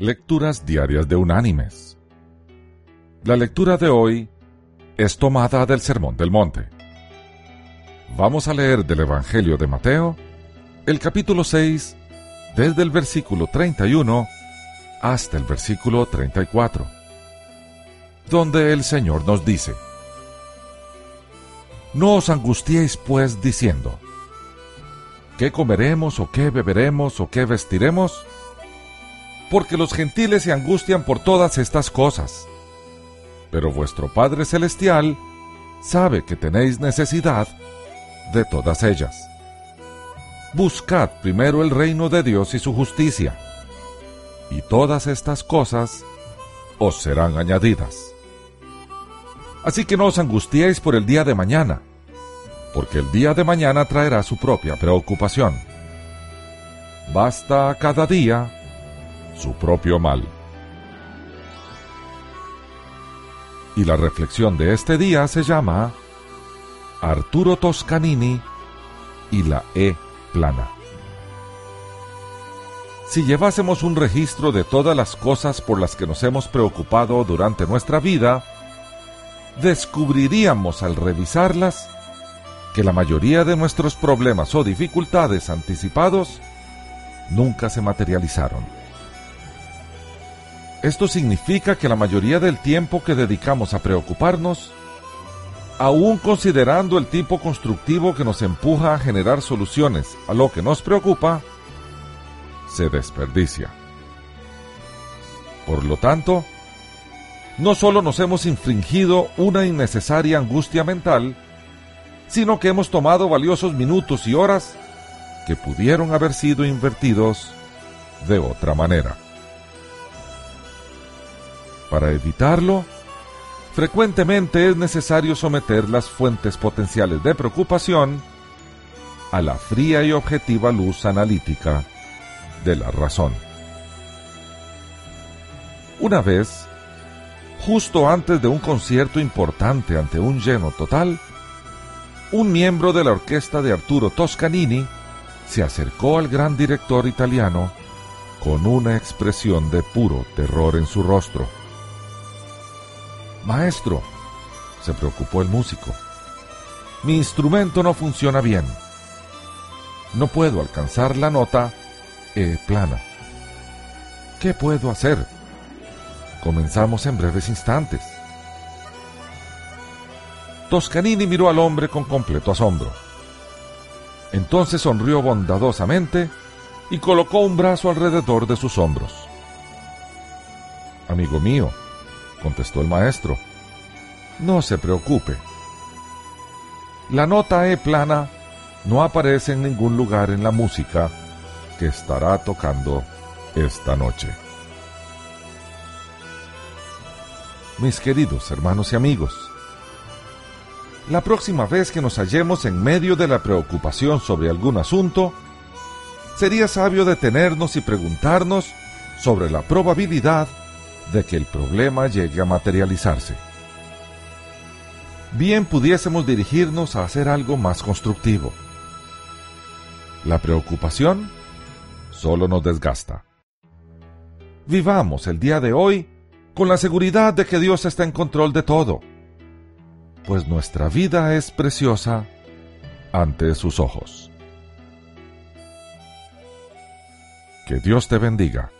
Lecturas Diarias de Unánimes. La lectura de hoy es tomada del Sermón del Monte. Vamos a leer del Evangelio de Mateo, el capítulo 6, desde el versículo 31 hasta el versículo 34, donde el Señor nos dice, No os angustiéis pues diciendo, ¿qué comeremos o qué beberemos o qué vestiremos? Porque los gentiles se angustian por todas estas cosas. Pero vuestro Padre Celestial sabe que tenéis necesidad de todas ellas. Buscad primero el reino de Dios y su justicia, y todas estas cosas os serán añadidas. Así que no os angustiéis por el día de mañana, porque el día de mañana traerá su propia preocupación. Basta cada día su propio mal. Y la reflexión de este día se llama Arturo Toscanini y la E plana. Si llevásemos un registro de todas las cosas por las que nos hemos preocupado durante nuestra vida, descubriríamos al revisarlas que la mayoría de nuestros problemas o dificultades anticipados nunca se materializaron. Esto significa que la mayoría del tiempo que dedicamos a preocuparnos, aún considerando el tipo constructivo que nos empuja a generar soluciones a lo que nos preocupa, se desperdicia. Por lo tanto, no solo nos hemos infringido una innecesaria angustia mental, sino que hemos tomado valiosos minutos y horas que pudieron haber sido invertidos de otra manera. Para evitarlo, frecuentemente es necesario someter las fuentes potenciales de preocupación a la fría y objetiva luz analítica de la razón. Una vez, justo antes de un concierto importante ante un lleno total, un miembro de la orquesta de Arturo Toscanini se acercó al gran director italiano con una expresión de puro terror en su rostro. Maestro, se preocupó el músico, mi instrumento no funciona bien. No puedo alcanzar la nota E plana. ¿Qué puedo hacer? Comenzamos en breves instantes. Toscanini miró al hombre con completo asombro. Entonces sonrió bondadosamente y colocó un brazo alrededor de sus hombros. Amigo mío, contestó el maestro. No se preocupe. La nota E plana no aparece en ningún lugar en la música que estará tocando esta noche. Mis queridos hermanos y amigos, la próxima vez que nos hallemos en medio de la preocupación sobre algún asunto, sería sabio detenernos y preguntarnos sobre la probabilidad de que el problema llegue a materializarse. Bien pudiésemos dirigirnos a hacer algo más constructivo. La preocupación solo nos desgasta. Vivamos el día de hoy con la seguridad de que Dios está en control de todo, pues nuestra vida es preciosa ante sus ojos. Que Dios te bendiga.